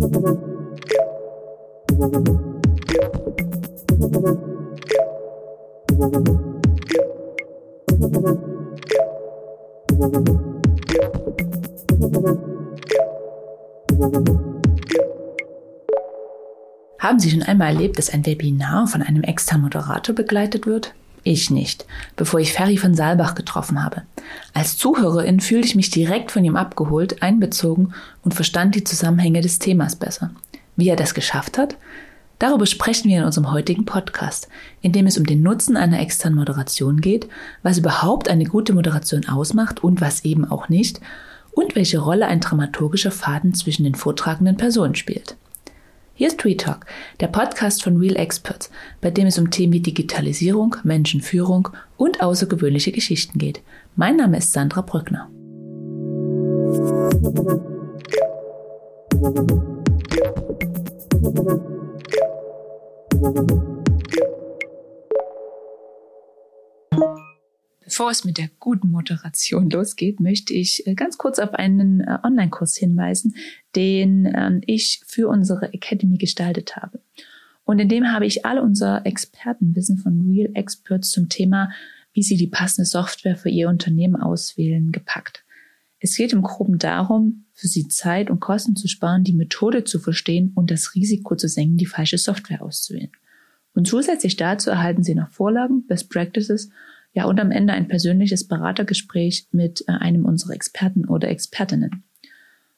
Haben Sie schon einmal erlebt, dass ein Webinar von einem externen Moderator begleitet wird? Ich nicht, bevor ich Ferry von Saalbach getroffen habe. Als Zuhörerin fühlte ich mich direkt von ihm abgeholt, einbezogen und verstand die Zusammenhänge des Themas besser. Wie er das geschafft hat? Darüber sprechen wir in unserem heutigen Podcast, in dem es um den Nutzen einer externen Moderation geht, was überhaupt eine gute Moderation ausmacht und was eben auch nicht, und welche Rolle ein dramaturgischer Faden zwischen den vortragenden Personen spielt. Hier ist Retalk, der Podcast von Real Experts, bei dem es um Themen wie Digitalisierung, Menschenführung und außergewöhnliche Geschichten geht. Mein Name ist Sandra Brückner. Bevor es mit der guten Moderation losgeht, möchte ich äh, ganz kurz auf einen äh, Online-Kurs hinweisen, den ähm, ich für unsere Academy gestaltet habe. Und in dem habe ich alle unser Expertenwissen von Real Experts zum Thema, wie sie die passende Software für ihr Unternehmen auswählen, gepackt. Es geht im Groben darum, für sie Zeit und Kosten zu sparen, die Methode zu verstehen und das Risiko zu senken, die falsche Software auszuwählen. Und zusätzlich dazu erhalten sie noch Vorlagen, Best Practices ja, und am Ende ein persönliches Beratergespräch mit äh, einem unserer Experten oder Expertinnen.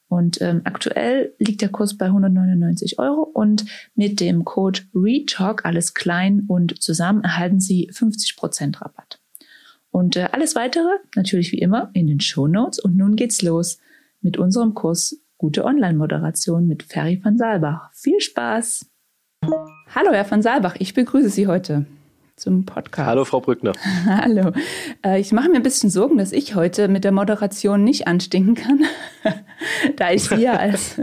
Und ähm, aktuell liegt der Kurs bei 199 Euro und mit dem Code RETALK, alles klein und zusammen, erhalten Sie 50% Rabatt. Und äh, alles weitere, natürlich wie immer, in den Show Notes. Und nun geht's los mit unserem Kurs Gute Online-Moderation mit Ferry van Saalbach. Viel Spaß! Hallo, Herr van Saalbach, ich begrüße Sie heute zum Podcast. Hallo, Frau Brückner. Hallo. Äh, ich mache mir ein bisschen Sorgen, dass ich heute mit der Moderation nicht anstinken kann, da ich Sie ja als,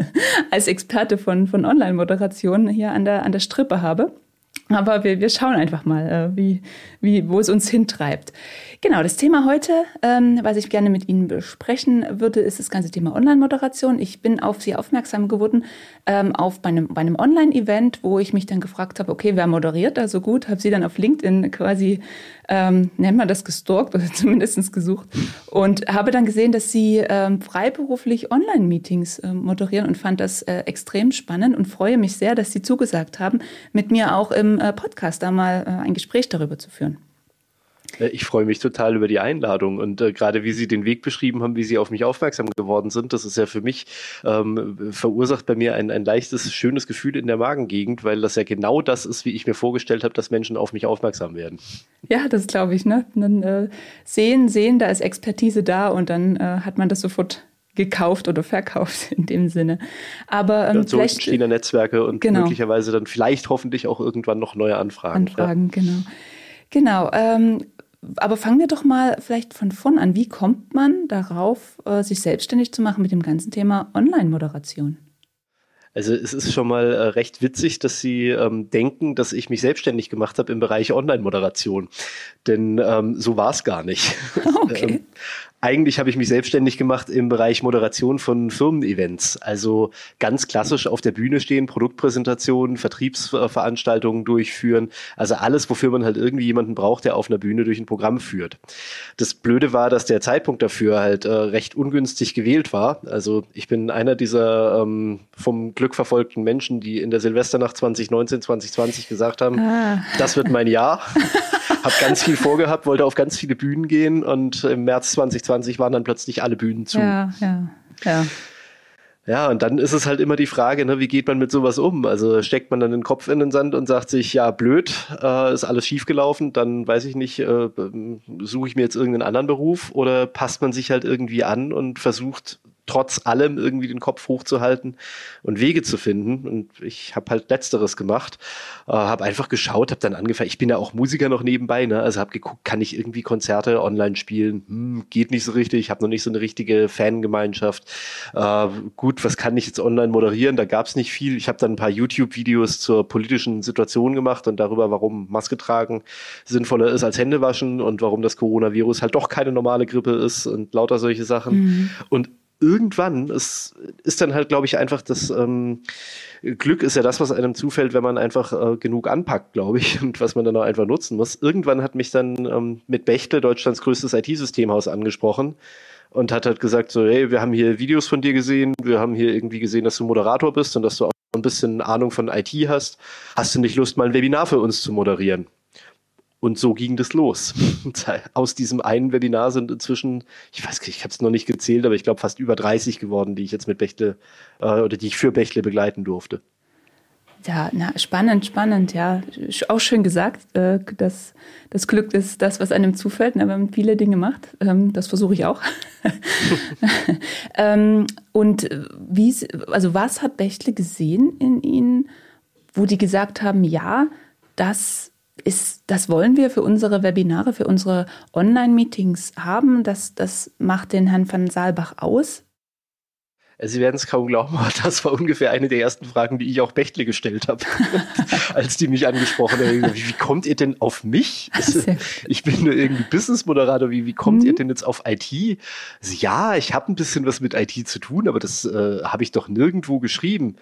als Experte von, von Online-Moderation hier an der, an der Strippe habe. Aber wir, wir schauen einfach mal, äh, wie, wie, wo es uns hintreibt. Genau, das Thema heute, ähm, was ich gerne mit Ihnen besprechen würde, ist das ganze Thema Online-Moderation. Ich bin auf Sie aufmerksam geworden, ähm, auf bei einem, bei einem Online-Event, wo ich mich dann gefragt habe, okay, wer moderiert da so gut? Habe Sie dann auf LinkedIn quasi, ähm, nennt man das, gestalkt oder zumindest gesucht und habe dann gesehen, dass Sie ähm, freiberuflich Online-Meetings äh, moderieren und fand das äh, extrem spannend und freue mich sehr, dass Sie zugesagt haben, mit mir auch im äh, Podcast da mal äh, ein Gespräch darüber zu führen. Äh, ich freue mich total über die Einladung und äh, gerade wie Sie den Weg beschrieben haben, wie Sie auf mich aufmerksam geworden sind, das ist ja für mich ähm, verursacht bei mir ein, ein leichtes, schönes Gefühl in der Magengegend, weil das ja genau das ist, wie ich mir vorgestellt habe, dass Menschen auf mich aufmerksam werden. Ja, das glaube ich. Ne? dann äh, sehen, sehen, da ist Expertise da und dann äh, hat man das sofort gekauft oder verkauft in dem Sinne. Aber ähm, ja, so vielleicht entstehen Netzwerke und genau. möglicherweise dann vielleicht hoffentlich auch irgendwann noch neue Anfragen. Anfragen, ja. genau. Genau. Ähm, aber fangen wir doch mal vielleicht von vorn an. Wie kommt man darauf, äh, sich selbstständig zu machen mit dem ganzen Thema Online-Moderation? Also es ist schon mal äh, recht witzig, dass Sie ähm, denken, dass ich mich selbstständig gemacht habe im Bereich Online-Moderation. Denn ähm, so war es gar nicht. Okay. ähm, eigentlich habe ich mich selbstständig gemacht im Bereich Moderation von Firmen-Events. Also ganz klassisch auf der Bühne stehen, Produktpräsentationen, Vertriebsveranstaltungen durchführen. Also alles, wofür man halt irgendwie jemanden braucht, der auf einer Bühne durch ein Programm führt. Das Blöde war, dass der Zeitpunkt dafür halt äh, recht ungünstig gewählt war. Also ich bin einer dieser ähm, vom Glück verfolgten Menschen, die in der Silvesternacht 2019, 2020 gesagt haben, ah. das wird mein Jahr. Hab ganz viel vorgehabt, wollte auf ganz viele Bühnen gehen und im März 2020 waren dann plötzlich alle Bühnen zu. Ja, ja, ja. Ja, und dann ist es halt immer die Frage, ne, wie geht man mit sowas um? Also steckt man dann den Kopf in den Sand und sagt sich, ja, blöd, äh, ist alles schiefgelaufen, dann weiß ich nicht, äh, suche ich mir jetzt irgendeinen anderen Beruf oder passt man sich halt irgendwie an und versucht trotz allem irgendwie den Kopf hochzuhalten und Wege zu finden. Und ich habe halt letzteres gemacht, äh, habe einfach geschaut, habe dann angefangen. Ich bin ja auch Musiker noch nebenbei, ne? also habe geguckt, kann ich irgendwie Konzerte online spielen? Hm, geht nicht so richtig. Ich habe noch nicht so eine richtige Fangemeinschaft. Äh, gut, was kann ich jetzt online moderieren? Da gab es nicht viel. Ich habe dann ein paar YouTube-Videos zur politischen Situation gemacht und darüber, warum Maske tragen sinnvoller ist als Hände waschen und warum das Coronavirus halt doch keine normale Grippe ist und lauter solche Sachen. Mhm. Und irgendwann, es ist dann halt, glaube ich, einfach das ähm, Glück ist ja das, was einem zufällt, wenn man einfach äh, genug anpackt, glaube ich, und was man dann auch einfach nutzen muss. Irgendwann hat mich dann ähm, mit Bechtle, Deutschlands größtes IT-Systemhaus, angesprochen und hat halt gesagt so, hey, wir haben hier Videos von dir gesehen, wir haben hier irgendwie gesehen, dass du Moderator bist und dass du auch ein bisschen Ahnung von IT hast. Hast du nicht Lust, mal ein Webinar für uns zu moderieren? Und so ging das los. Aus diesem einen Webinar sind inzwischen, ich weiß nicht, ich habe es noch nicht gezählt, aber ich glaube fast über 30 geworden, die ich jetzt mit Bechtle äh, oder die ich für Bechtle begleiten durfte. Ja, na, spannend, spannend, ja. Auch schön gesagt, äh, dass das Glück ist das, was einem zufällt, ne, wenn man viele Dinge macht. Ähm, das versuche ich auch. ähm, und wie, also was hat Bechtle gesehen in Ihnen, wo die gesagt haben, ja, das ist, das wollen wir für unsere Webinare, für unsere Online-Meetings haben. Das, das macht den Herrn van Saalbach aus. Sie werden es kaum glauben, aber das war ungefähr eine der ersten Fragen, die ich auch Bechtle gestellt habe, als die mich angesprochen haben. Wie, wie kommt ihr denn auf mich? ich bin nur irgendwie Business-Moderator. Wie, wie kommt mhm. ihr denn jetzt auf IT? Also, ja, ich habe ein bisschen was mit IT zu tun, aber das äh, habe ich doch nirgendwo geschrieben.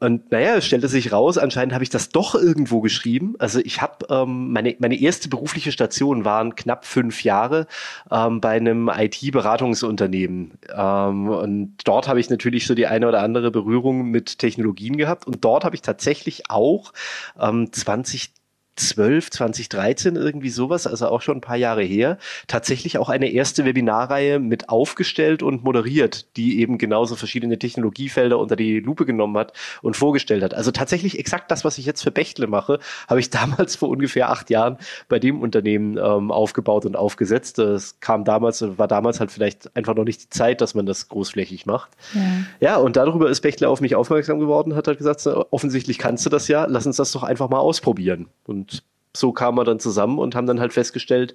Und naja, es stellte sich raus, anscheinend habe ich das doch irgendwo geschrieben. Also ich habe ähm, meine, meine erste berufliche Station waren knapp fünf Jahre ähm, bei einem IT-Beratungsunternehmen. Ähm, und dort habe ich natürlich so die eine oder andere Berührung mit Technologien gehabt. Und dort habe ich tatsächlich auch ähm, 20 2012, 2013 irgendwie sowas, also auch schon ein paar Jahre her, tatsächlich auch eine erste Webinarreihe mit aufgestellt und moderiert, die eben genauso verschiedene Technologiefelder unter die Lupe genommen hat und vorgestellt hat. Also tatsächlich exakt das, was ich jetzt für Bechtle mache, habe ich damals vor ungefähr acht Jahren bei dem Unternehmen ähm, aufgebaut und aufgesetzt. Das kam damals, war damals halt vielleicht einfach noch nicht die Zeit, dass man das großflächig macht. Ja, ja und darüber ist Bechtle auf mich aufmerksam geworden, hat halt gesagt, offensichtlich kannst du das ja, lass uns das doch einfach mal ausprobieren. Und so kamen wir dann zusammen und haben dann halt festgestellt,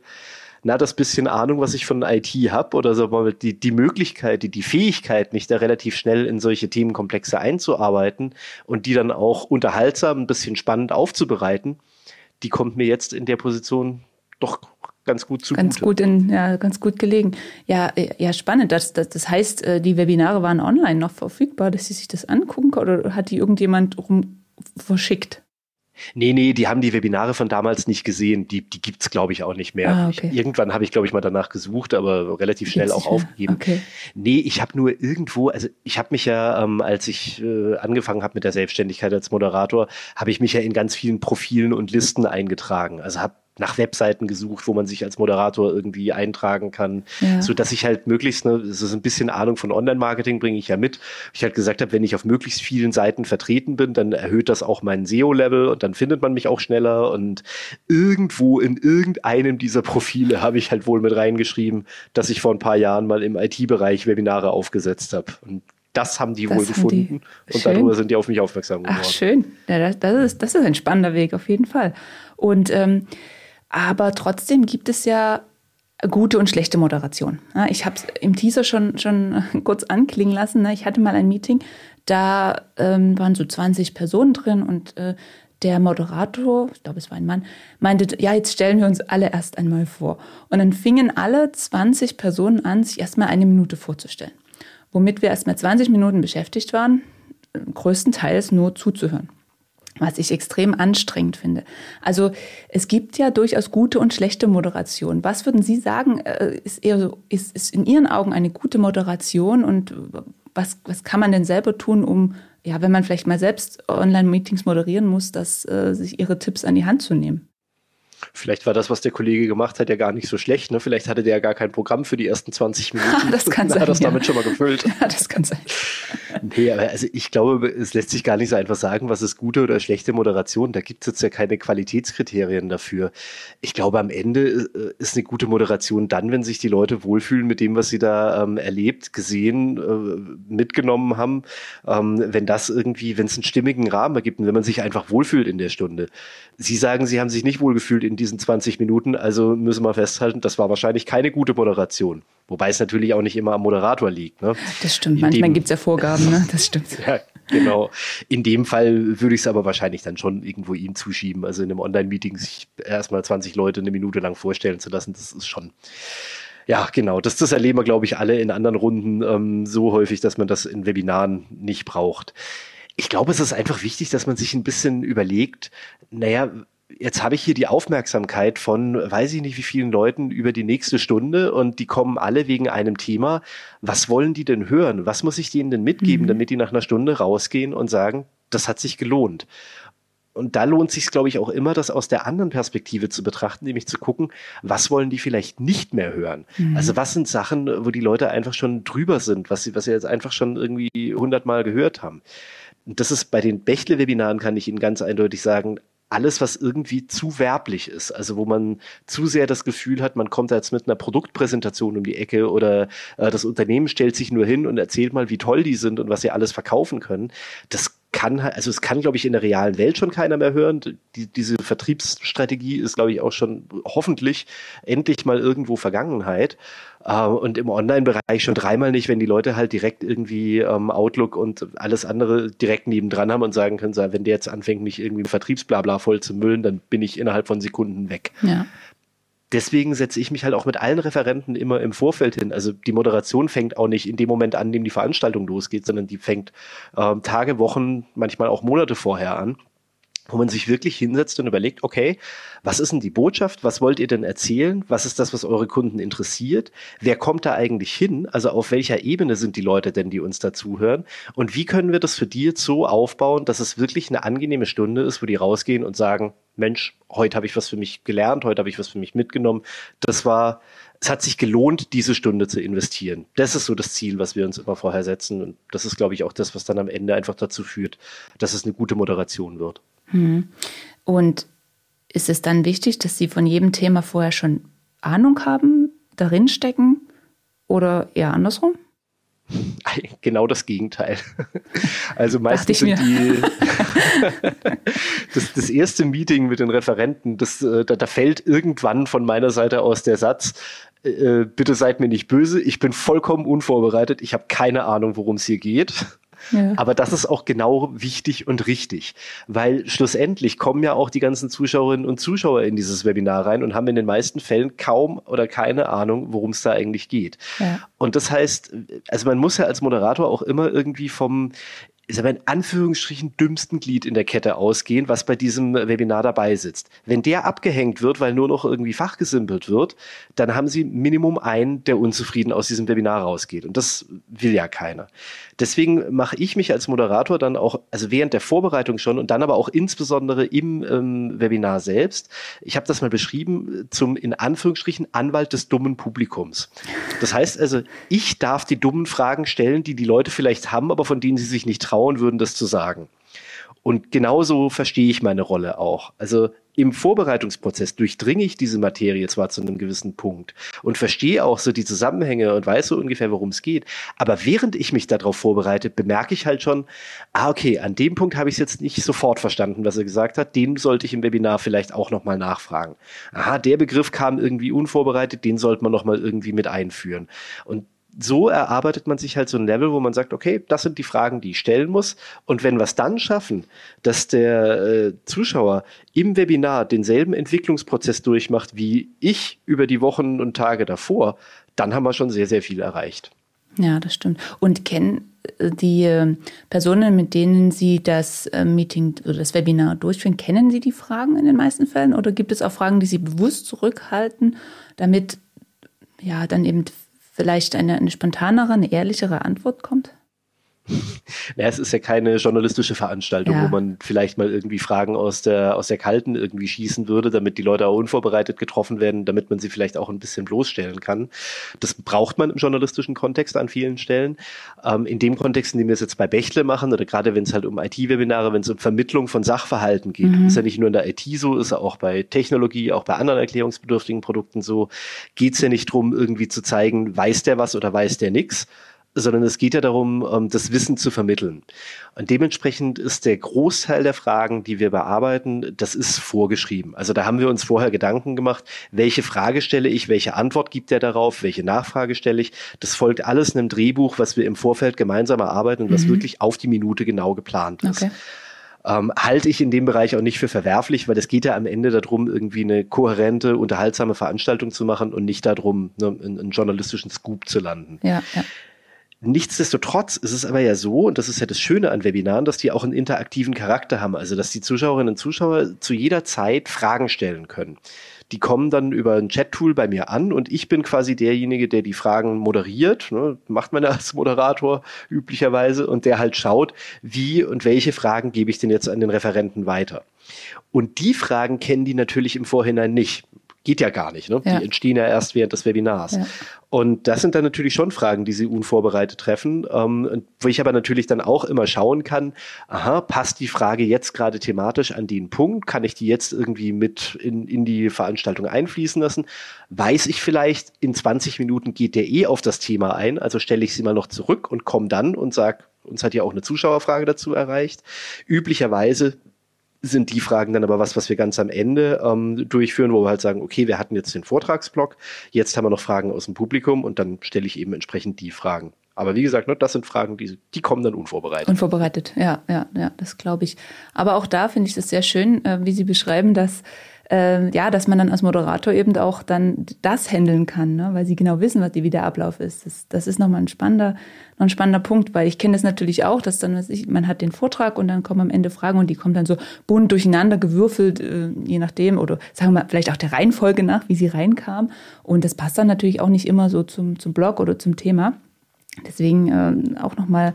na, das bisschen Ahnung, was ich von IT habe oder so mal die, die Möglichkeit, die, die Fähigkeit, mich da relativ schnell in solche Themenkomplexe einzuarbeiten und die dann auch unterhaltsam, ein bisschen spannend aufzubereiten, die kommt mir jetzt in der Position doch ganz gut zu. Ganz gut in, ja, ganz gut gelegen. Ja, ja, spannend. Das, das, das heißt, äh, die Webinare waren online noch verfügbar, dass Sie sich das angucken können oder hat die irgendjemand rum verschickt? Nee, nee, die haben die Webinare von damals nicht gesehen. Die, die gibt's glaube ich, auch nicht mehr. Ah, okay. ich, irgendwann habe ich, glaube ich, mal danach gesucht, aber relativ schnell Gibt's auch aufgegeben. Okay. Nee, ich habe nur irgendwo, also ich habe mich ja, ähm, als ich äh, angefangen habe mit der Selbstständigkeit als Moderator, habe ich mich ja in ganz vielen Profilen und Listen eingetragen. Also habe nach Webseiten gesucht, wo man sich als Moderator irgendwie eintragen kann, ja. so dass ich halt möglichst, ne, so ein bisschen Ahnung von Online-Marketing bringe ich ja mit. Ich halt gesagt habe, wenn ich auf möglichst vielen Seiten vertreten bin, dann erhöht das auch mein SEO-Level und dann findet man mich auch schneller und irgendwo in irgendeinem dieser Profile habe ich halt wohl mit reingeschrieben, dass ich vor ein paar Jahren mal im IT-Bereich Webinare aufgesetzt habe und das haben die das wohl haben gefunden die. und darüber sind die auf mich aufmerksam geworden. Ach, schön. Ja, das, das, ist, das ist ein spannender Weg, auf jeden Fall. Und ähm, aber trotzdem gibt es ja gute und schlechte Moderation. Ich habe es im Teaser schon, schon kurz anklingen lassen. Ne? Ich hatte mal ein Meeting, da ähm, waren so 20 Personen drin und äh, der Moderator, ich glaube, es war ein Mann, meinte, ja, jetzt stellen wir uns alle erst einmal vor. Und dann fingen alle 20 Personen an, sich erstmal eine Minute vorzustellen. Womit wir erstmal 20 Minuten beschäftigt waren, größtenteils nur zuzuhören was ich extrem anstrengend finde. Also es gibt ja durchaus gute und schlechte Moderation. Was würden Sie sagen, äh, ist, eher so, ist, ist in Ihren Augen eine gute Moderation und was, was kann man denn selber tun, um, ja, wenn man vielleicht mal selbst Online-Meetings moderieren muss, dass, äh, sich Ihre Tipps an die Hand zu nehmen? Vielleicht war das, was der Kollege gemacht hat, ja gar nicht so schlecht. Ne? Vielleicht hatte der ja gar kein Programm für die ersten 20 Minuten. das kann sein. Hat das ja. damit schon mal gefüllt. Ja, das kann sein. Nee, aber also ich glaube, es lässt sich gar nicht so einfach sagen, was ist gute oder schlechte Moderation. Da gibt es jetzt ja keine Qualitätskriterien dafür. Ich glaube, am Ende äh, ist eine gute Moderation dann, wenn sich die Leute wohlfühlen mit dem, was sie da ähm, erlebt, gesehen, äh, mitgenommen haben. Ähm, wenn das irgendwie, wenn es einen stimmigen Rahmen ergibt und wenn man sich einfach wohlfühlt in der Stunde. Sie sagen, Sie haben sich nicht wohlgefühlt in diesen 20 Minuten, also müssen wir festhalten, das war wahrscheinlich keine gute Moderation. Wobei es natürlich auch nicht immer am Moderator liegt. Ne? Das stimmt, manchmal gibt es ja Vorgaben, ne? das stimmt. ja, genau. In dem Fall würde ich es aber wahrscheinlich dann schon irgendwo ihm zuschieben. Also in einem Online-Meeting sich erstmal 20 Leute eine Minute lang vorstellen zu lassen, das ist schon Ja, genau. Das, das erleben wir, glaube ich, alle in anderen Runden ähm, so häufig, dass man das in Webinaren nicht braucht. Ich glaube, es ist einfach wichtig, dass man sich ein bisschen überlegt, naja, jetzt habe ich hier die Aufmerksamkeit von, weiß ich nicht wie vielen Leuten über die nächste Stunde und die kommen alle wegen einem Thema. Was wollen die denn hören? Was muss ich denen denn mitgeben, mhm. damit die nach einer Stunde rausgehen und sagen, das hat sich gelohnt? Und da lohnt sich, glaube ich, auch immer, das aus der anderen Perspektive zu betrachten, nämlich zu gucken, was wollen die vielleicht nicht mehr hören? Mhm. Also was sind Sachen, wo die Leute einfach schon drüber sind, was sie, was sie jetzt einfach schon irgendwie hundertmal gehört haben? Und das ist bei den Bechtle-Webinaren, kann ich Ihnen ganz eindeutig sagen, alles, was irgendwie zu werblich ist, also wo man zu sehr das Gefühl hat, man kommt jetzt mit einer Produktpräsentation um die Ecke oder äh, das Unternehmen stellt sich nur hin und erzählt mal, wie toll die sind und was sie alles verkaufen können, das kann, also es kann, glaube ich, in der realen Welt schon keiner mehr hören. Die, diese Vertriebsstrategie ist, glaube ich, auch schon hoffentlich endlich mal irgendwo Vergangenheit. Äh, und im Online-Bereich schon dreimal nicht, wenn die Leute halt direkt irgendwie ähm, Outlook und alles andere direkt nebendran haben und sagen können, wenn der jetzt anfängt, mich irgendwie Vertriebsblabla voll zu müllen, dann bin ich innerhalb von Sekunden weg. Ja deswegen setze ich mich halt auch mit allen Referenten immer im Vorfeld hin. Also die Moderation fängt auch nicht in dem Moment an, in dem die Veranstaltung losgeht, sondern die fängt ähm, Tage, Wochen, manchmal auch Monate vorher an wo man sich wirklich hinsetzt und überlegt, okay, was ist denn die Botschaft? Was wollt ihr denn erzählen? Was ist das, was eure Kunden interessiert? Wer kommt da eigentlich hin? Also auf welcher Ebene sind die Leute denn, die uns dazuhören? Und wie können wir das für die jetzt so aufbauen, dass es wirklich eine angenehme Stunde ist, wo die rausgehen und sagen, Mensch, heute habe ich was für mich gelernt, heute habe ich was für mich mitgenommen. Das war, es hat sich gelohnt, diese Stunde zu investieren. Das ist so das Ziel, was wir uns immer vorher setzen. Und das ist, glaube ich, auch das, was dann am Ende einfach dazu führt, dass es eine gute Moderation wird. Hm. Und ist es dann wichtig, dass Sie von jedem Thema vorher schon Ahnung haben, darin stecken oder eher andersrum? Genau das Gegenteil. Also meistens sind die das, das, erste Meeting mit den Referenten, das, äh, da, da, fällt irgendwann von meiner Seite aus der Satz, äh, bitte seid mir nicht böse, ich bin vollkommen unvorbereitet, ich habe keine Ahnung, worum es hier geht. Aber das ist auch genau wichtig und richtig, weil schlussendlich kommen ja auch die ganzen Zuschauerinnen und Zuschauer in dieses Webinar rein und haben in den meisten Fällen kaum oder keine Ahnung, worum es da eigentlich geht. Ja. Und das heißt, also man muss ja als Moderator auch immer irgendwie vom ist aber in Anführungsstrichen dümmsten Glied in der Kette ausgehen, was bei diesem Webinar dabei sitzt. Wenn der abgehängt wird, weil nur noch irgendwie fachgesimpelt wird, dann haben Sie Minimum einen, der unzufrieden aus diesem Webinar rausgeht. Und das will ja keiner. Deswegen mache ich mich als Moderator dann auch, also während der Vorbereitung schon und dann aber auch insbesondere im ähm, Webinar selbst, ich habe das mal beschrieben, zum in Anführungsstrichen Anwalt des dummen Publikums. Das heißt also, ich darf die dummen Fragen stellen, die die Leute vielleicht haben, aber von denen sie sich nicht trauen trauen würden, das zu sagen. Und genauso verstehe ich meine Rolle auch. Also im Vorbereitungsprozess durchdringe ich diese Materie zwar zu einem gewissen Punkt und verstehe auch so die Zusammenhänge und weiß so ungefähr, worum es geht. Aber während ich mich darauf vorbereite, bemerke ich halt schon, ah, okay, an dem Punkt habe ich es jetzt nicht sofort verstanden, was er gesagt hat. Den sollte ich im Webinar vielleicht auch nochmal nachfragen. Aha, der Begriff kam irgendwie unvorbereitet, den sollte man nochmal irgendwie mit einführen. Und so erarbeitet man sich halt so ein Level, wo man sagt, okay, das sind die Fragen, die ich stellen muss. Und wenn wir es dann schaffen, dass der äh, Zuschauer im Webinar denselben Entwicklungsprozess durchmacht wie ich über die Wochen und Tage davor, dann haben wir schon sehr, sehr viel erreicht. Ja, das stimmt. Und kennen äh, die äh, Personen, mit denen Sie das äh, Meeting oder das Webinar durchführen, kennen Sie die Fragen in den meisten Fällen? Oder gibt es auch Fragen, die Sie bewusst zurückhalten, damit ja dann eben vielleicht eine, eine spontanere, eine ehrlichere Antwort kommt? Ja, es ist ja keine journalistische Veranstaltung, ja. wo man vielleicht mal irgendwie Fragen aus der, aus der Kalten irgendwie schießen würde, damit die Leute auch unvorbereitet getroffen werden, damit man sie vielleicht auch ein bisschen bloßstellen kann. Das braucht man im journalistischen Kontext an vielen Stellen. Ähm, in dem Kontext, in dem wir es jetzt bei Bechtle machen, oder gerade wenn es halt um IT-Webinare, wenn es um Vermittlung von Sachverhalten geht, mhm. ist ja nicht nur in der IT so, ist ja auch bei Technologie, auch bei anderen erklärungsbedürftigen Produkten so, geht es ja nicht drum, irgendwie zu zeigen, weiß der was oder weiß der nichts, sondern es geht ja darum, ähm, das Wissen zu vermitteln. Und dementsprechend ist der Großteil der Fragen, die wir bearbeiten, das ist vorgeschrieben. Also da haben wir uns vorher Gedanken gemacht, welche Frage stelle ich, welche Antwort gibt er darauf, welche Nachfrage stelle ich. Das folgt alles einem Drehbuch, was wir im Vorfeld gemeinsam erarbeiten und was mhm. wirklich auf die Minute genau geplant ist. Okay. ähm, halte ich in dem Bereich auch nicht für verwerflich, weil es geht ja am Ende darum, irgendwie eine kohärente, unterhaltsame Veranstaltung zu machen und nicht darum, ne, einen, einen journalistischen Scoop zu landen. Ja, ja. Nichtsdestotrotz ist es aber ja so, und das ist ja das Schöne an Webinaren, dass die auch einen interaktiven Charakter haben, also dass die Zuschauerinnen und Zuschauer zu jeder Zeit Fragen stellen können. Die kommen dann über ein Chat-Tool bei mir an und ich bin quasi derjenige, der die Fragen moderiert. Ne, macht man ja als Moderator üblicherweise und der halt schaut, wie und welche Fragen gebe ich denn jetzt an den Referenten weiter. Und die Fragen kennen die natürlich im Vorhinein nicht geht ja gar nicht. Ne? Ja. Die entstehen ja erst während des Webinars. Ja. Und das sind dann natürlich schon Fragen, die Sie unvorbereitet treffen, ähm, wo ich aber natürlich dann auch immer schauen kann, aha, passt die Frage jetzt gerade thematisch an den Punkt? Kann ich die jetzt irgendwie mit in, in die Veranstaltung einfließen lassen? Weiß ich vielleicht, in 20 Minuten geht der eh auf das Thema ein, also stelle ich sie mal noch zurück und komme dann und sage, uns hat ja auch eine Zuschauerfrage dazu erreicht. Üblicherweise sind die Fragen dann aber was, was wir ganz am Ende ähm, durchführen, wo wir halt sagen, okay, wir hatten jetzt den Vortragsblock, jetzt haben wir noch Fragen aus dem Publikum und dann stelle ich eben entsprechend die Fragen. Aber wie gesagt, ne, das sind Fragen, die, die kommen dann unvorbereitet. Unvorbereitet, ja, ja, ja, das glaube ich. Aber auch da finde ich das sehr schön, äh, wie Sie beschreiben, dass äh, ja, dass man dann als Moderator eben auch dann das handeln kann, ne? weil sie genau wissen, was die, wie der Ablauf ist. Das, das ist nochmal ein spannender, noch ein spannender Punkt, weil ich kenne das natürlich auch, dass dann, was ich, man hat den Vortrag und dann kommen am Ende Fragen und die kommen dann so bunt durcheinander gewürfelt, äh, je nachdem, oder sagen wir vielleicht auch der Reihenfolge nach, wie sie reinkam. Und das passt dann natürlich auch nicht immer so zum, zum Blog oder zum Thema. Deswegen äh, auch nochmal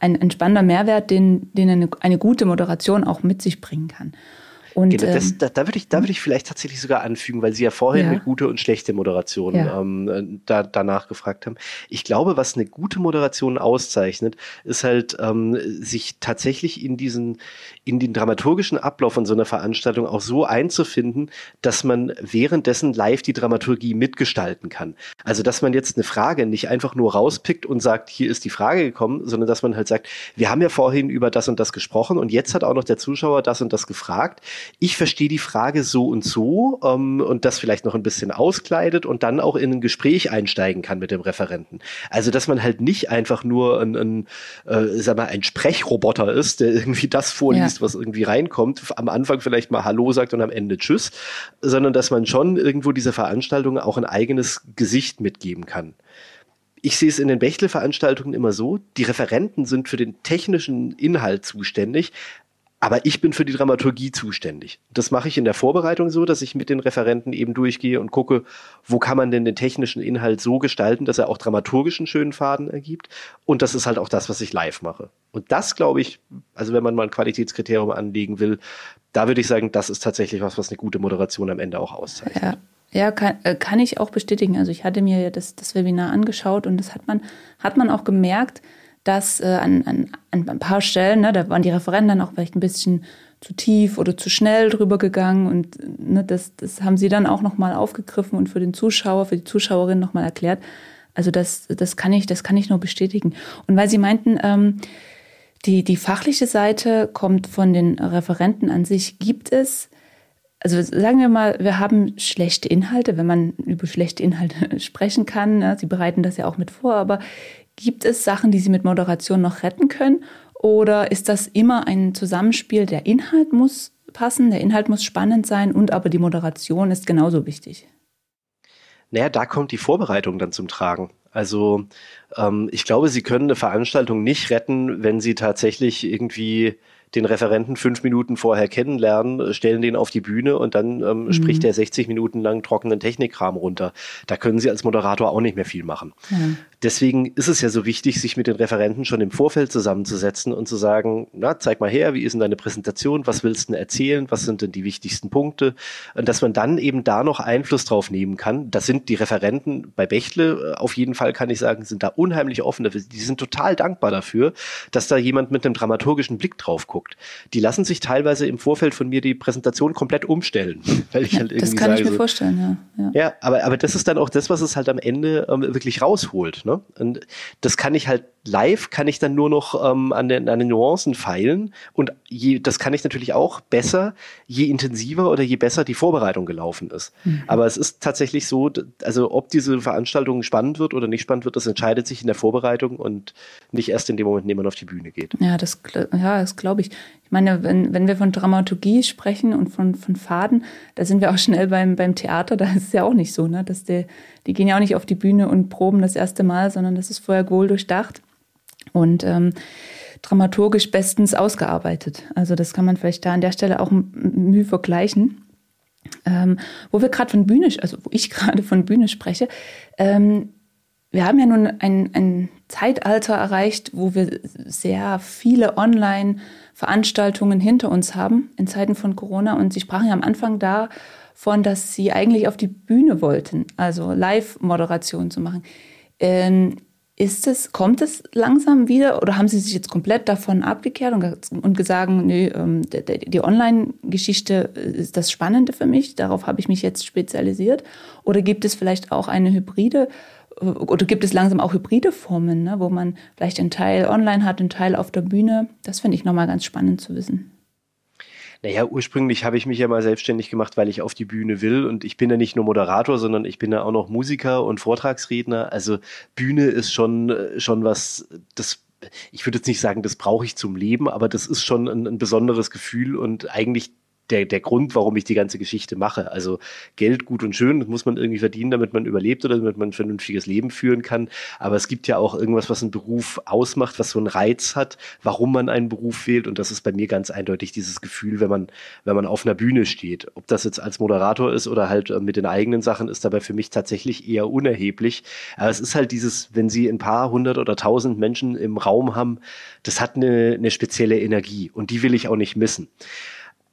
ein, ein spannender Mehrwert, den, den eine, eine gute Moderation auch mit sich bringen kann. Und, genau, das, ähm, da, da würde ich, da würde ich vielleicht tatsächlich sogar anfügen, weil Sie ja vorhin ja. eine gute und schlechte Moderation ja. ähm, da, danach gefragt haben. Ich glaube, was eine gute Moderation auszeichnet, ist halt, ähm, sich tatsächlich in diesen, in den dramaturgischen Ablauf von so einer Veranstaltung auch so einzufinden, dass man währenddessen live die Dramaturgie mitgestalten kann. Also, dass man jetzt eine Frage nicht einfach nur rauspickt und sagt, hier ist die Frage gekommen, sondern dass man halt sagt, wir haben ja vorhin über das und das gesprochen und jetzt hat auch noch der Zuschauer das und das gefragt ich verstehe die Frage so und so ähm, und das vielleicht noch ein bisschen auskleidet und dann auch in ein Gespräch einsteigen kann mit dem Referenten. Also dass man halt nicht einfach nur ein, ein, äh, sag mal, ein Sprechroboter ist, der irgendwie das vorliest, ja. was irgendwie reinkommt, am Anfang vielleicht mal Hallo sagt und am Ende Tschüss, sondern dass man schon irgendwo dieser Veranstaltung auch ein eigenes Gesicht mitgeben kann ich sehe es in den Bechtle-Veranstaltungen immer so, die Referenten sind für den technischen Inhalt zuständig, aber ich bin für die Dramaturgie zuständig. Das mache ich in der Vorbereitung so, dass ich mit den Referenten eben durchgehe und gucke, wo kann man denn den technischen Inhalt so gestalten, dass er auch dramaturgisch einen schönen Faden ergibt. Und das ist halt auch das, was ich live mache. Und das glaube ich, also wenn man mal ein Qualitätskriterium anlegen will, da würde ich sagen, das ist tatsächlich was, was eine gute Moderation am Ende auch auszeichnet. Ja. Ja, kann, äh, kann ich auch bestätigen. Also ich hatte mir das, das Webinar angeschaut und das hat man, hat man auch gemerkt, dass äh, an, an, an ein paar Stellen, ne, da waren die Referenten dann auch vielleicht ein bisschen zu tief oder zu schnell drüber gegangen und ne, das, das haben sie dann auch nochmal aufgegriffen und für den Zuschauer, für die Zuschauerin nochmal erklärt. Also das, das kann ich, das kann ich nur bestätigen. Und weil Sie meinten, ähm, die, die fachliche Seite kommt von den Referenten an sich. Gibt es, also sagen wir mal, wir haben schlechte Inhalte, wenn man über schlechte Inhalte sprechen kann. Ne? Sie bereiten das ja auch mit vor, aber Gibt es Sachen, die Sie mit Moderation noch retten können? Oder ist das immer ein Zusammenspiel? Der Inhalt muss passen, der Inhalt muss spannend sein und aber die Moderation ist genauso wichtig. Naja, da kommt die Vorbereitung dann zum Tragen. Also ähm, ich glaube, Sie können eine Veranstaltung nicht retten, wenn Sie tatsächlich irgendwie den Referenten fünf Minuten vorher kennenlernen, stellen den auf die Bühne und dann ähm, mhm. spricht der 60 Minuten lang trockenen Technikkram runter. Da können Sie als Moderator auch nicht mehr viel machen. Ja. Deswegen ist es ja so wichtig, sich mit den Referenten schon im Vorfeld zusammenzusetzen und zu sagen, na, zeig mal her, wie ist denn deine Präsentation, was willst du denn erzählen, was sind denn die wichtigsten Punkte? Und dass man dann eben da noch Einfluss drauf nehmen kann. Das sind die Referenten bei Bächle, äh, auf jeden Fall kann ich sagen, sind da unheimlich offen. Die sind total dankbar dafür, dass da jemand mit einem dramaturgischen Blick drauf guckt. Die lassen sich teilweise im Vorfeld von mir die Präsentation komplett umstellen. Weil ich halt irgendwie das kann sage, ich mir vorstellen, ja. Ja, ja aber, aber das ist dann auch das, was es halt am Ende ähm, wirklich rausholt. Ne? Und das kann ich halt live, kann ich dann nur noch ähm, an, den, an den Nuancen feilen. Und je, das kann ich natürlich auch besser, je intensiver oder je besser die Vorbereitung gelaufen ist. Mhm. Aber es ist tatsächlich so, also ob diese Veranstaltung spannend wird oder nicht spannend wird, das entscheidet sich in der Vorbereitung und nicht erst in dem Moment, in dem man auf die Bühne geht. Ja, das, ja, das glaube ich. Wirklich, ich meine, wenn, wenn wir von Dramaturgie sprechen und von, von Faden, da sind wir auch schnell beim, beim Theater, da ist es ja auch nicht so, ne? Dass der, die gehen ja auch nicht auf die Bühne und proben das erste Mal, sondern das ist vorher wohl durchdacht. Und ähm, dramaturgisch bestens ausgearbeitet. Also das kann man vielleicht da an der Stelle auch Mühe vergleichen. Ähm, wo wir gerade von Bühne, also wo ich gerade von Bühne spreche, ähm, wir haben ja nun ein, ein Zeitalter erreicht, wo wir sehr viele Online-Veranstaltungen hinter uns haben in Zeiten von Corona. Und Sie sprachen ja am Anfang davon, dass Sie eigentlich auf die Bühne wollten, also Live-Moderation zu machen. Ähm, ist es, kommt es langsam wieder oder haben Sie sich jetzt komplett davon abgekehrt und, und gesagt, nee, ähm, die Online-Geschichte ist das Spannende für mich, darauf habe ich mich jetzt spezialisiert? Oder gibt es vielleicht auch eine hybride oder gibt es langsam auch hybride Formen, ne, wo man vielleicht einen Teil online hat, einen Teil auf der Bühne? Das finde ich nochmal ganz spannend zu wissen. Naja, ursprünglich habe ich mich ja mal selbstständig gemacht, weil ich auf die Bühne will. Und ich bin ja nicht nur Moderator, sondern ich bin ja auch noch Musiker und Vortragsredner. Also Bühne ist schon, äh, schon was, das ich würde jetzt nicht sagen, das brauche ich zum Leben, aber das ist schon ein, ein besonderes Gefühl und eigentlich der, der Grund, warum ich die ganze Geschichte mache. Also Geld gut und schön, das muss man irgendwie verdienen, damit man überlebt oder damit man ein vernünftiges Leben führen kann. Aber es gibt ja auch irgendwas, was einen Beruf ausmacht, was so einen Reiz hat, warum man einen Beruf wählt. Und das ist bei mir ganz eindeutig dieses Gefühl, wenn man, wenn man auf einer Bühne steht. Ob das jetzt als Moderator ist oder halt äh, mit den eigenen Sachen, ist dabei für mich tatsächlich eher unerheblich. Aber es ist halt dieses, wenn Sie ein paar hundert oder tausend Menschen im Raum haben, das hat eine, eine spezielle Energie und die will ich auch nicht missen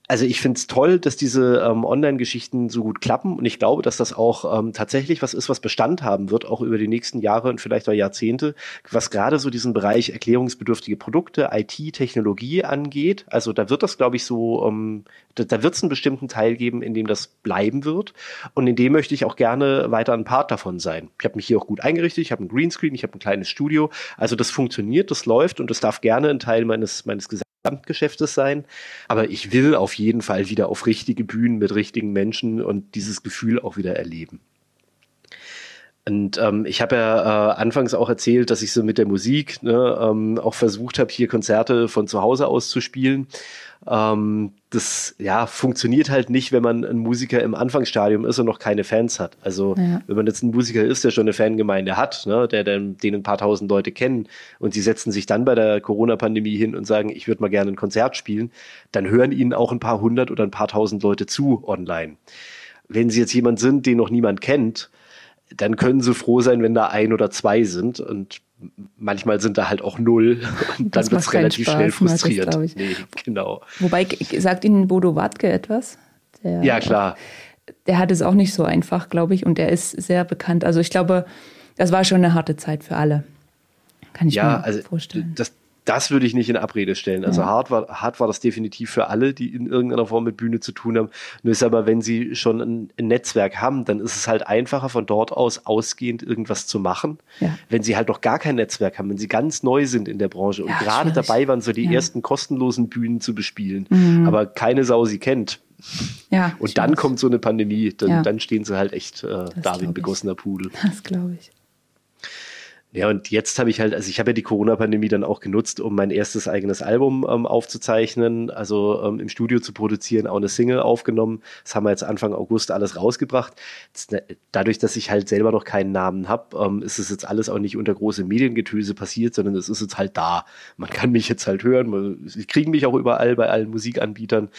also ich finde es toll, dass diese ähm, Online-Geschichten so gut klappen und ich glaube, dass das auch ähm, tatsächlich was ist, was Bestand haben wird, auch über die nächsten Jahre und vielleicht auch Jahrzehnte, was gerade so diesen Bereich erklärungsbedürftige Produkte, IT, Technologie angeht. Also da wird das, glaube ich, so, ähm, da, da wird es einen bestimmten Teil geben, in dem das bleiben wird und in dem möchte ich auch gerne weiter ein Part davon sein. Ich habe mich hier auch gut eingerichtet, ich habe ein Greenscreen, ich habe ein kleines Studio, also das funktioniert, das läuft und das darf gerne ein Teil meines, meines Gesamtgeschäftes sein. Aber ich will auf jeden Fall wieder auf richtige Bühnen mit richtigen Menschen und dieses Gefühl auch wieder erleben. Und ähm, ich habe ja äh, anfangs auch erzählt, dass ich so mit der Musik ne, ähm, auch versucht habe, hier Konzerte von zu Hause aus zu spielen. Ähm, das ja funktioniert halt nicht, wenn man ein Musiker im Anfangsstadium ist und noch keine Fans hat. Also ja. wenn man jetzt ein Musiker ist, der schon eine Fangemeinde hat, ne, der, der den ein paar tausend Leute kennen und sie setzen sich dann bei der Corona-Pandemie hin und sagen, ich würde mal gerne ein Konzert spielen, dann hören ihnen auch ein paar hundert oder ein paar tausend Leute zu online. Wenn sie jetzt jemand sind, den noch niemand kennt, dann können sie froh sein, wenn da ein oder zwei sind. Und manchmal sind da halt auch null. Und dann wird es relativ Spaß, schnell frustriert. Das, nee, genau. Wobei, sagt Ihnen Bodo Wartke etwas? Der, ja, klar. Der hat es auch nicht so einfach, glaube ich. Und der ist sehr bekannt. Also ich glaube, das war schon eine harte Zeit für alle. Kann ich ja, mir also vorstellen. Das, das würde ich nicht in Abrede stellen. Also ja. hart, war, hart war das definitiv für alle, die in irgendeiner Form mit Bühne zu tun haben. Nur ist aber, wenn sie schon ein, ein Netzwerk haben, dann ist es halt einfacher, von dort aus ausgehend irgendwas zu machen. Ja. Wenn sie halt noch gar kein Netzwerk haben, wenn sie ganz neu sind in der Branche und ja, gerade dabei waren, so die ersten kostenlosen Bühnen zu bespielen, mhm. aber keine Sau sie kennt. Ja, und dann kommt so eine Pandemie, dann, dann stehen sie halt echt äh, da wie ein begossener Pudel. Das glaube ich. Ja, und jetzt habe ich halt, also ich habe ja die Corona-Pandemie dann auch genutzt, um mein erstes eigenes Album ähm, aufzuzeichnen, also ähm, im Studio zu produzieren, auch eine Single aufgenommen. Das haben wir jetzt Anfang August alles rausgebracht. Ne, dadurch, dass ich halt selber noch keinen Namen habe, ähm, ist es jetzt alles auch nicht unter große Mediengetöse passiert, sondern es ist jetzt halt da. Man kann mich jetzt halt hören, sie kriegen mich auch überall bei allen Musikanbietern.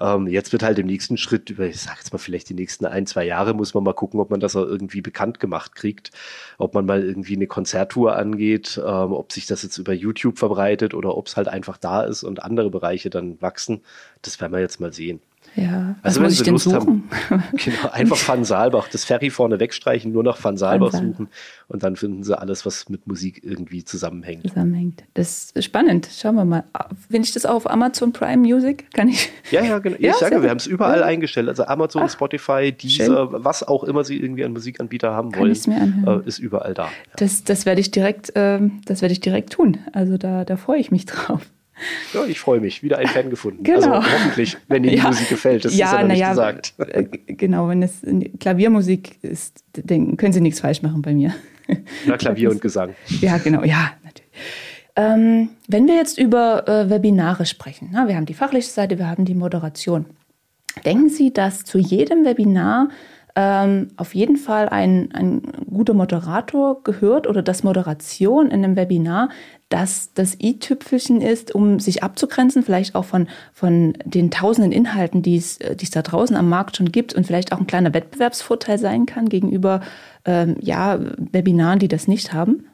Ähm, jetzt wird halt im nächsten Schritt, über, ich sag jetzt mal vielleicht die nächsten ein, zwei Jahre, muss man mal gucken, ob man das auch irgendwie bekannt gemacht kriegt, ob man mal irgendwie eine Konzert Konzerttour angeht, ähm, ob sich das jetzt über YouTube verbreitet oder ob es halt einfach da ist und andere Bereiche dann wachsen, das werden wir jetzt mal sehen. Ja, also wenn Sie Lust suchen? haben, genau, einfach Van Saalbach, das Ferry vorne wegstreichen, nur nach Van Saalbach suchen und dann finden Sie alles, was mit Musik irgendwie zusammenhängt. Zusammenhängt. Das ist spannend. Schauen wir mal. Finde ich das auch auf Amazon Prime Music? Kann ich? Ja, ja, genau. Ja, ich sage, wir haben es überall ja. eingestellt. Also Amazon, Ach, Spotify, Deezer, schön. was auch immer Sie irgendwie an Musikanbieter haben Kann wollen, mir äh, ist überall da. Ja. Das, das werde ich direkt, äh, das werde ich direkt tun. Also da, da freue ich mich drauf. Ja, ich freue mich. Wieder ein Fan gefunden. Genau. Also hoffentlich, wenn Ihnen die ja. Musik gefällt. Das ja, ist aber nicht ja, gesagt. Äh, genau, wenn es Klaviermusik ist, dann können Sie nichts falsch machen bei mir. Na, Klavier und Gesang. Ja, genau. Ja, natürlich. Ähm, wenn wir jetzt über äh, Webinare sprechen, na, wir haben die fachliche Seite, wir haben die Moderation. Denken Sie, dass zu jedem Webinar ähm, auf jeden Fall ein, ein guter Moderator gehört oder dass Moderation in einem Webinar dass das i-Tüpfelchen ist, um sich abzugrenzen, vielleicht auch von, von den tausenden Inhalten, die es, die es da draußen am Markt schon gibt und vielleicht auch ein kleiner Wettbewerbsvorteil sein kann gegenüber ähm, ja, Webinaren, die das nicht haben?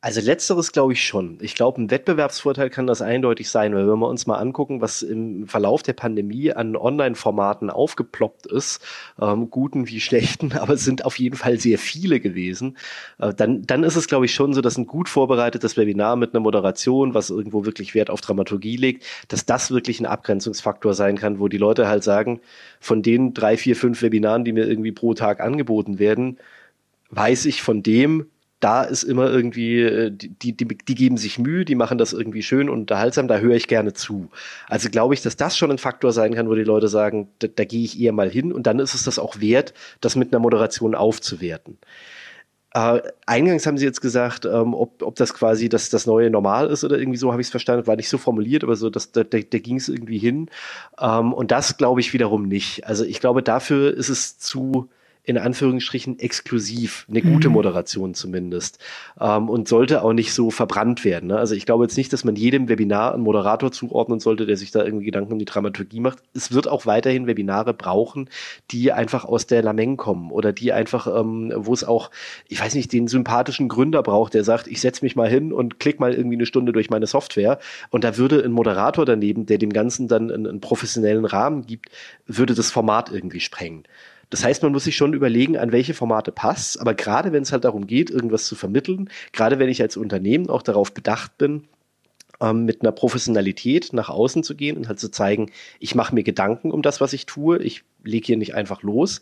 Also letzteres glaube ich schon. Ich glaube, ein Wettbewerbsvorteil kann das eindeutig sein, weil wenn wir uns mal angucken, was im Verlauf der Pandemie an Online-Formaten aufgeploppt ist, ähm, guten wie schlechten, aber es sind auf jeden Fall sehr viele gewesen, äh, dann, dann ist es glaube ich schon so, dass ein gut vorbereitetes Webinar mit einer Moderation, was irgendwo wirklich Wert auf Dramaturgie legt, dass das wirklich ein Abgrenzungsfaktor sein kann, wo die Leute halt sagen, von den drei, vier, fünf Webinaren, die mir irgendwie pro Tag angeboten werden, weiß ich von dem, da ist immer irgendwie, äh, die, die, die geben sich Mühe, die machen das irgendwie schön und unterhaltsam, da höre ich gerne zu. Also glaube ich, dass das schon ein Faktor sein kann, wo die Leute sagen, da, da gehe ich eher mal hin und dann ist es das auch wert, das mit einer Moderation aufzuwerten. Äh, eingangs haben Sie jetzt gesagt, ähm, ob, ob das quasi das, das neue Normal ist oder irgendwie so, habe ich es verstanden, war nicht so formuliert, aber so, dass, da, da, da ging es irgendwie hin. Ähm, und das glaube ich wiederum nicht. Also ich glaube, dafür ist es zu, in Anführungsstrichen exklusiv, eine gute mhm. Moderation zumindest. Ähm, und sollte auch nicht so verbrannt werden. Ne? Also ich glaube jetzt nicht, dass man jedem Webinar einen Moderator zuordnen sollte, der sich da irgendwie Gedanken um die Dramaturgie macht. Es wird auch weiterhin Webinare brauchen, die einfach aus der Lameng kommen oder die einfach, ähm, wo es auch, ich weiß nicht, den sympathischen Gründer braucht, der sagt, ich setze mich mal hin und klick mal irgendwie eine Stunde durch meine Software. Und da würde ein Moderator daneben, der dem Ganzen dann einen, einen professionellen Rahmen gibt, würde das Format irgendwie sprengen. Das heißt, man muss sich schon überlegen, an welche Formate passt. Aber gerade wenn es halt darum geht, irgendwas zu vermitteln, gerade wenn ich als Unternehmen auch darauf bedacht bin, ähm, mit einer Professionalität nach außen zu gehen und halt zu zeigen, ich mache mir Gedanken um das, was ich tue. Ich lege hier nicht einfach los.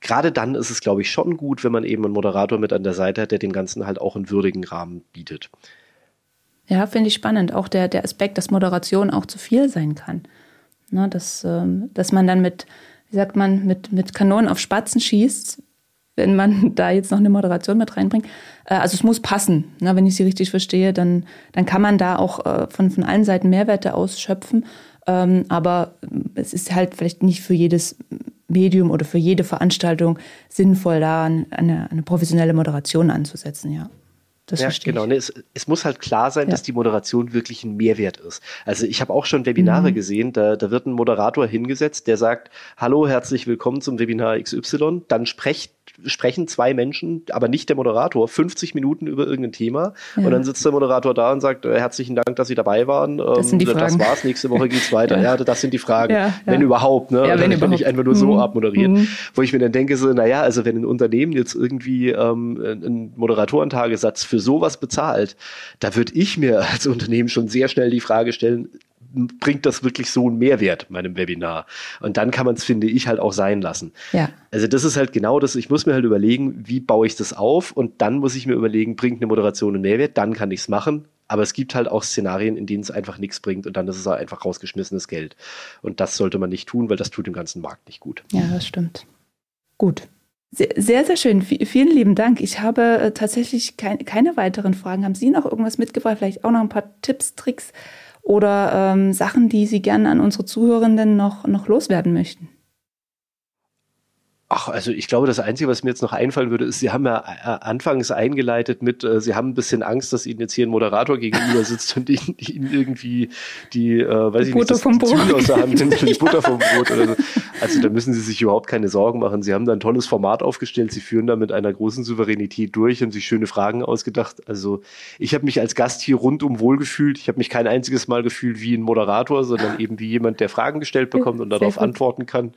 Gerade dann ist es, glaube ich, schon gut, wenn man eben einen Moderator mit an der Seite hat, der dem Ganzen halt auch einen würdigen Rahmen bietet. Ja, finde ich spannend. Auch der, der Aspekt, dass Moderation auch zu viel sein kann. Ne, dass, ähm, dass man dann mit wie sagt man, mit, mit Kanonen auf Spatzen schießt, wenn man da jetzt noch eine Moderation mit reinbringt. Äh, also es muss passen. Ne? Wenn ich Sie richtig verstehe, dann, dann kann man da auch äh, von, von allen Seiten Mehrwerte ausschöpfen. Ähm, aber es ist halt vielleicht nicht für jedes Medium oder für jede Veranstaltung sinnvoll, da eine, eine professionelle Moderation anzusetzen, ja. Das ja, genau. Nee, es, es, muss halt klar sein, ja. dass die Moderation wirklich ein Mehrwert ist. Also ich habe auch schon Webinare mhm. gesehen, da, da wird ein Moderator hingesetzt, der sagt, hallo, herzlich willkommen zum Webinar XY, dann sprecht sprechen zwei Menschen, aber nicht der Moderator, 50 Minuten über irgendein Thema. Ja. Und dann sitzt der Moderator da und sagt, äh, herzlichen Dank, dass Sie dabei waren. Das sind die ähm, Fragen. Das war's, nächste Woche geht's weiter. ja. das sind die Fragen. Wenn überhaupt, ne? Ja, wenn überhaupt. nicht einfach nur so mhm. abmoderiert. Mhm. Wo ich mir dann denke, so, naja, also wenn ein Unternehmen jetzt irgendwie ähm, einen Moderatorentagessatz für sowas bezahlt, da würde ich mir als Unternehmen schon sehr schnell die Frage stellen, bringt das wirklich so einen Mehrwert meinem Webinar? Und dann kann man es, finde ich, halt auch sein lassen. Ja. Also das ist halt genau das. Ich muss mir halt überlegen, wie baue ich das auf? Und dann muss ich mir überlegen, bringt eine Moderation einen Mehrwert? Dann kann ich es machen. Aber es gibt halt auch Szenarien, in denen es einfach nichts bringt und dann ist es einfach rausgeschmissenes Geld. Und das sollte man nicht tun, weil das tut dem ganzen Markt nicht gut. Ja, das stimmt. Gut. Sehr, sehr schön. V vielen lieben Dank. Ich habe äh, tatsächlich kein, keine weiteren Fragen. Haben Sie noch irgendwas mitgebracht? Vielleicht auch noch ein paar Tipps, Tricks, oder ähm, Sachen, die Sie gerne an unsere Zuhörenden noch, noch loswerden möchten? Ach, also ich glaube, das Einzige, was mir jetzt noch einfallen würde, ist, Sie haben ja äh, anfangs eingeleitet mit, äh, Sie haben ein bisschen Angst, dass Ihnen jetzt hier ein Moderator gegenüber sitzt und Ihnen, Ihnen irgendwie die, äh, weiß die ich Butter nicht, das, vom Brot. aus der Hand nimmt, die Butter vom Brot oder so. Also da müssen Sie sich überhaupt keine Sorgen machen. Sie haben da ein tolles Format aufgestellt. Sie führen da mit einer großen Souveränität durch, haben sich schöne Fragen ausgedacht. Also ich habe mich als Gast hier rundum wohlgefühlt. Ich habe mich kein einziges Mal gefühlt wie ein Moderator, sondern eben wie jemand, der Fragen gestellt bekommt und darauf antworten kann.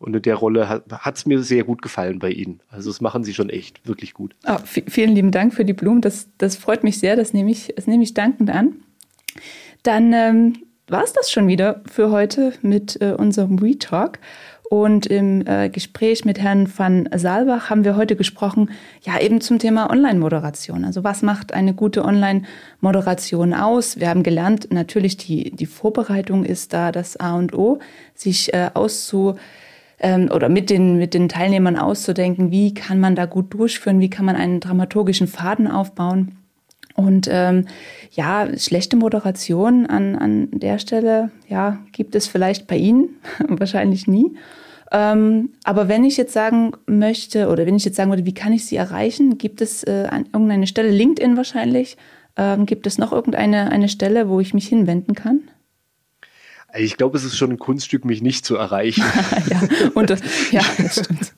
Und in der Rolle hat es mir sehr gut gefallen bei Ihnen. Also das machen Sie schon echt wirklich gut. Oh, vielen lieben Dank für die Blumen. Das, das freut mich sehr. Das nehme ich, das nehme ich dankend an. Dann ähm, war es das schon wieder für heute mit äh, unserem WeTalk. Und im äh, Gespräch mit Herrn van Saalbach haben wir heute gesprochen, ja, eben zum Thema Online-Moderation. Also was macht eine gute Online-Moderation aus? Wir haben gelernt, natürlich die, die Vorbereitung ist da das A und O, sich äh, auszu ähm, oder mit den, mit den Teilnehmern auszudenken, wie kann man da gut durchführen, wie kann man einen dramaturgischen Faden aufbauen. Und ähm, ja, schlechte Moderation an, an der Stelle, ja, gibt es vielleicht bei Ihnen, wahrscheinlich nie. Ähm, aber wenn ich jetzt sagen möchte, oder wenn ich jetzt sagen würde, wie kann ich Sie erreichen, gibt es äh, an irgendeine Stelle, LinkedIn wahrscheinlich, ähm, gibt es noch irgendeine eine Stelle, wo ich mich hinwenden kann? Ich glaube, es ist schon ein Kunststück, mich nicht zu erreichen. ja, und das, ja, das stimmt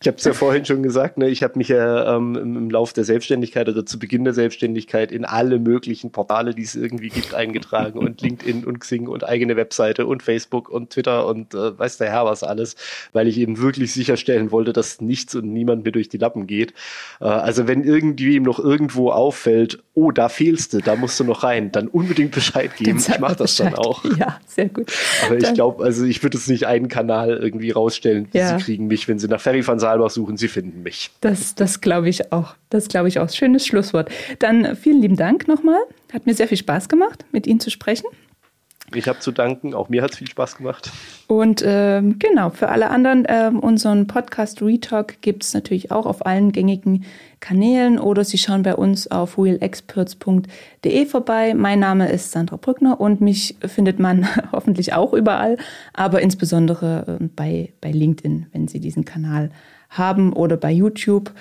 ich habe es ja vorhin schon gesagt, ne, ich habe mich ja ähm, im, im Lauf der Selbstständigkeit oder zu Beginn der Selbstständigkeit in alle möglichen Portale, die es irgendwie gibt, eingetragen und LinkedIn und Xing und eigene Webseite und Facebook und Twitter und äh, weiß der Herr was alles, weil ich eben wirklich sicherstellen wollte, dass nichts und niemand mir durch die Lappen geht. Äh, also wenn irgendwie ihm noch irgendwo auffällt, oh, da fehlst du, da musst du noch rein, dann unbedingt Bescheid geben. Ich mache das dann auch. Ja, sehr gut. Aber ich glaube, also ich würde jetzt nicht einen Kanal irgendwie rausstellen. Ja. Sie kriegen mich, wenn Sie nach Ferry van Saalbach suchen, Sie finden mich. Das, das glaube ich auch. Das glaube ich auch. Schönes Schlusswort. Dann vielen lieben Dank nochmal. Hat mir sehr viel Spaß gemacht, mit Ihnen zu sprechen. Ich habe zu danken. Auch mir hat es viel Spaß gemacht. Und ähm, genau, für alle anderen, ähm, unseren Podcast Retalk gibt es natürlich auch auf allen gängigen Kanälen oder Sie schauen bei uns auf realexperts.de vorbei. Mein Name ist Sandra Brückner und mich findet man hoffentlich auch überall, aber insbesondere äh, bei, bei LinkedIn, wenn Sie diesen Kanal haben oder bei YouTube.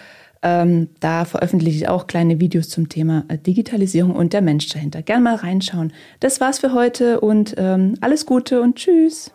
Ähm, da veröffentliche ich auch kleine Videos zum Thema äh, Digitalisierung und der Mensch dahinter. Gerne mal reinschauen. Das war's für heute und ähm, alles Gute und tschüss.